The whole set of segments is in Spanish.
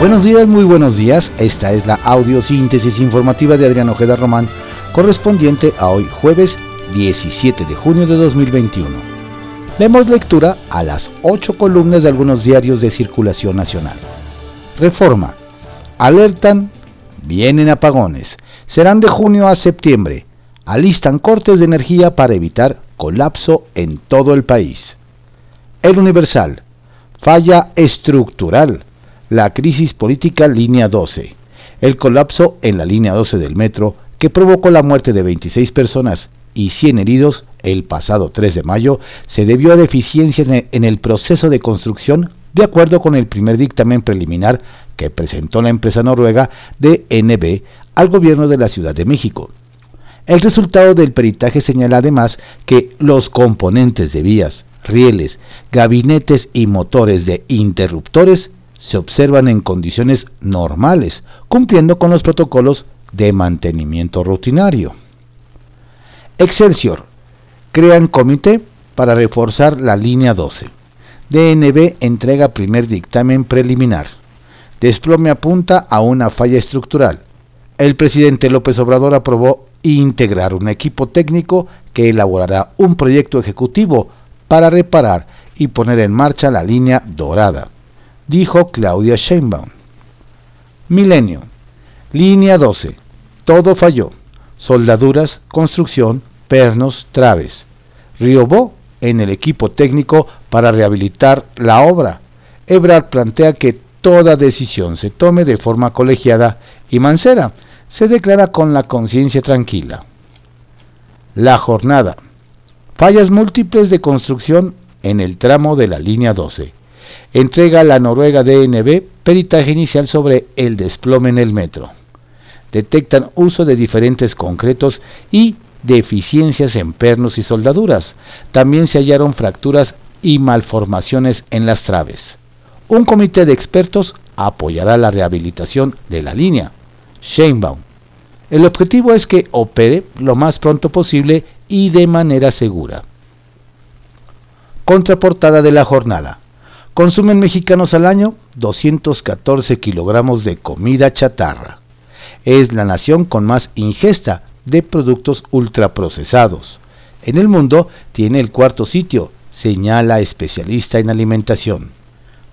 Buenos días, muy buenos días. Esta es la audiosíntesis informativa de Adrián Ojeda Román, correspondiente a hoy jueves 17 de junio de 2021. Demos lectura a las ocho columnas de algunos diarios de circulación nacional. Reforma. Alertan, vienen apagones. Serán de junio a septiembre. Alistan cortes de energía para evitar colapso en todo el país. El Universal. Falla estructural la crisis política línea 12, el colapso en la línea 12 del metro que provocó la muerte de 26 personas y 100 heridos el pasado 3 de mayo se debió a deficiencias en el proceso de construcción de acuerdo con el primer dictamen preliminar que presentó la empresa noruega DNB al gobierno de la Ciudad de México. El resultado del peritaje señala además que los componentes de vías, rieles, gabinetes y motores de interruptores se observan en condiciones normales, cumpliendo con los protocolos de mantenimiento rutinario. Excelsior. Crean comité para reforzar la línea 12. DNB entrega primer dictamen preliminar. Desplome apunta a una falla estructural. El presidente López Obrador aprobó integrar un equipo técnico que elaborará un proyecto ejecutivo para reparar y poner en marcha la línea dorada dijo Claudia Sheinbaum. Milenio. Línea 12. Todo falló. Soldaduras, construcción, pernos, traves. Riobó en el equipo técnico para rehabilitar la obra. Ebrard plantea que toda decisión se tome de forma colegiada y Mancera se declara con la conciencia tranquila. La jornada. Fallas múltiples de construcción en el tramo de la línea 12 entrega la Noruega DNB peritaje inicial sobre el desplome en el metro. Detectan uso de diferentes concretos y deficiencias en pernos y soldaduras. También se hallaron fracturas y malformaciones en las traves. Un comité de expertos apoyará la rehabilitación de la línea. Sheinbaum. El objetivo es que opere lo más pronto posible y de manera segura. Contraportada de la jornada. Consumen mexicanos al año 214 kilogramos de comida chatarra. Es la nación con más ingesta de productos ultraprocesados. En el mundo tiene el cuarto sitio, señala especialista en alimentación.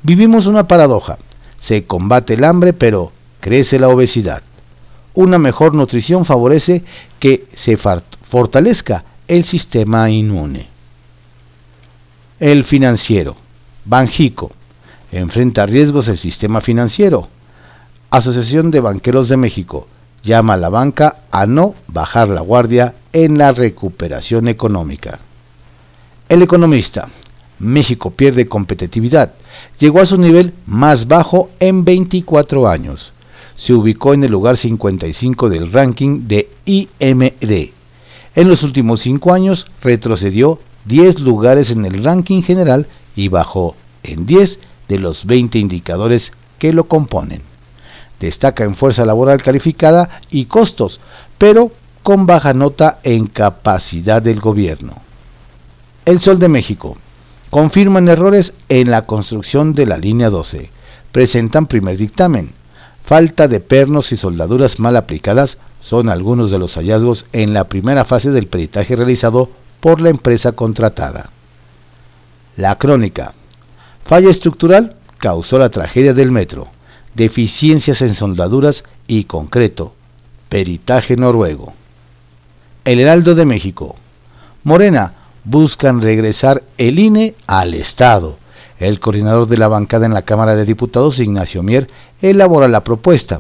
Vivimos una paradoja. Se combate el hambre, pero crece la obesidad. Una mejor nutrición favorece que se fortalezca el sistema inmune. El financiero. Banjico. Enfrenta riesgos el sistema financiero. Asociación de Banqueros de México llama a la banca a no bajar la guardia en la recuperación económica. El economista. México pierde competitividad. Llegó a su nivel más bajo en 24 años. Se ubicó en el lugar 55 del ranking de IMD. En los últimos 5 años retrocedió 10 lugares en el ranking general y bajó en 10 de los 20 indicadores que lo componen. Destaca en fuerza laboral calificada y costos, pero con baja nota en capacidad del gobierno. El Sol de México. Confirman errores en la construcción de la línea 12. Presentan primer dictamen. Falta de pernos y soldaduras mal aplicadas son algunos de los hallazgos en la primera fase del peritaje realizado por la empresa contratada. La crónica. Falla estructural causó la tragedia del metro. Deficiencias en soldaduras y concreto. Peritaje noruego. El Heraldo de México. Morena buscan regresar el INE al Estado. El coordinador de la bancada en la Cámara de Diputados, Ignacio Mier, elabora la propuesta.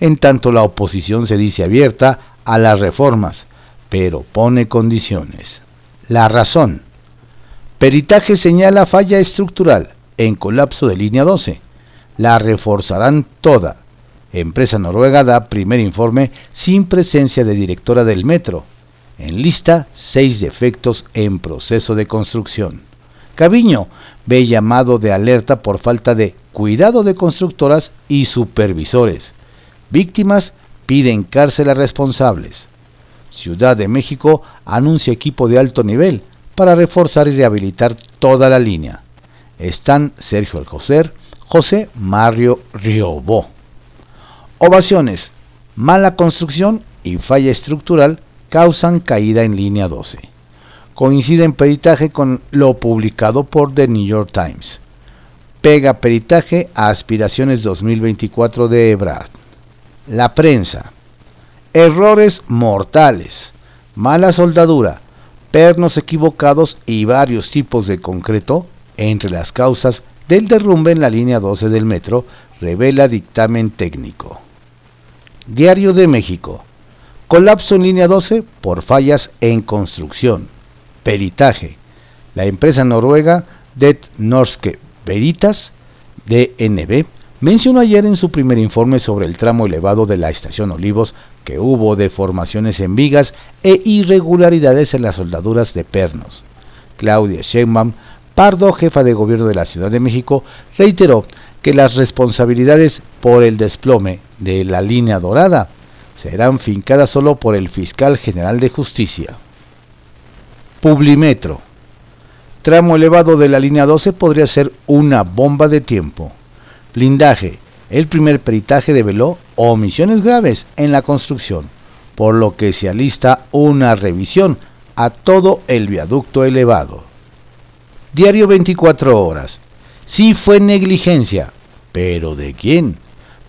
En tanto la oposición se dice abierta a las reformas, pero pone condiciones. La razón. Peritaje señala falla estructural en colapso de línea 12. La reforzarán toda. Empresa noruega da primer informe sin presencia de directora del metro. En lista, seis defectos en proceso de construcción. Caviño ve llamado de alerta por falta de cuidado de constructoras y supervisores. Víctimas piden cárcel a responsables. Ciudad de México anuncia equipo de alto nivel para reforzar y rehabilitar toda la línea. Están Sergio Alcocer, José Mario Riobó. Ovaciones, mala construcción y falla estructural causan caída en línea 12. Coincide en peritaje con lo publicado por The New York Times. Pega peritaje a aspiraciones 2024 de Ebrard. La prensa. Errores mortales. Mala soldadura. Pernos equivocados y varios tipos de concreto entre las causas del derrumbe en la línea 12 del metro, revela dictamen técnico. Diario de México. Colapso en línea 12 por fallas en construcción. Peritaje. La empresa noruega Det Norske Veritas, DNB, mencionó ayer en su primer informe sobre el tramo elevado de la estación Olivos que hubo deformaciones en vigas e irregularidades en las soldaduras de pernos. Claudia Sheinbaum Pardo, jefa de gobierno de la Ciudad de México, reiteró que las responsabilidades por el desplome de la línea dorada serán fincadas solo por el fiscal general de justicia. Publimetro. Tramo elevado de la línea 12 podría ser una bomba de tiempo. Blindaje. El primer peritaje develó omisiones graves en la construcción, por lo que se alista una revisión a todo el viaducto elevado. Diario 24 horas. Sí fue negligencia, pero ¿de quién?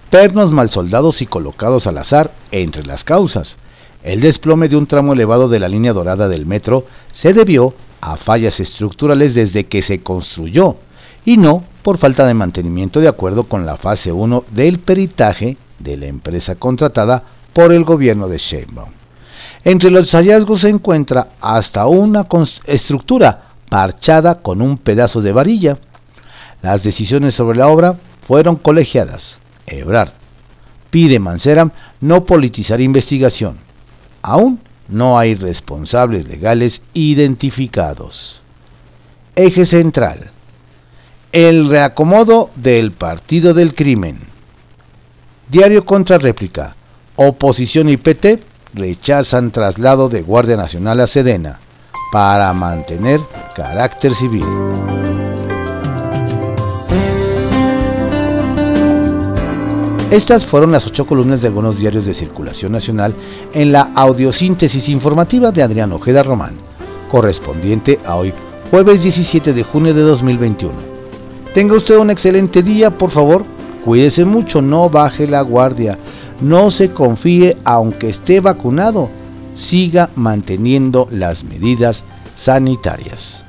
Pernos mal soldados y colocados al azar entre las causas. El desplome de un tramo elevado de la línea dorada del metro se debió a fallas estructurales desde que se construyó y no por falta de mantenimiento de acuerdo con la fase 1 del peritaje de la empresa contratada por el gobierno de Sheinbaum. Entre los hallazgos se encuentra hasta una estructura parchada con un pedazo de varilla. Las decisiones sobre la obra fueron colegiadas. Ebrard pide Mancera no politizar investigación. Aún no hay responsables legales identificados. Eje central. El reacomodo del Partido del Crimen. Diario contra réplica. Oposición y PT rechazan traslado de Guardia Nacional a Sedena para mantener carácter civil. Estas fueron las ocho columnas de algunos diarios de circulación nacional en la audiosíntesis informativa de Adrián Ojeda Román, correspondiente a hoy, jueves 17 de junio de 2021. Tenga usted un excelente día, por favor, cuídese mucho, no baje la guardia, no se confíe aunque esté vacunado. Siga manteniendo las medidas sanitarias.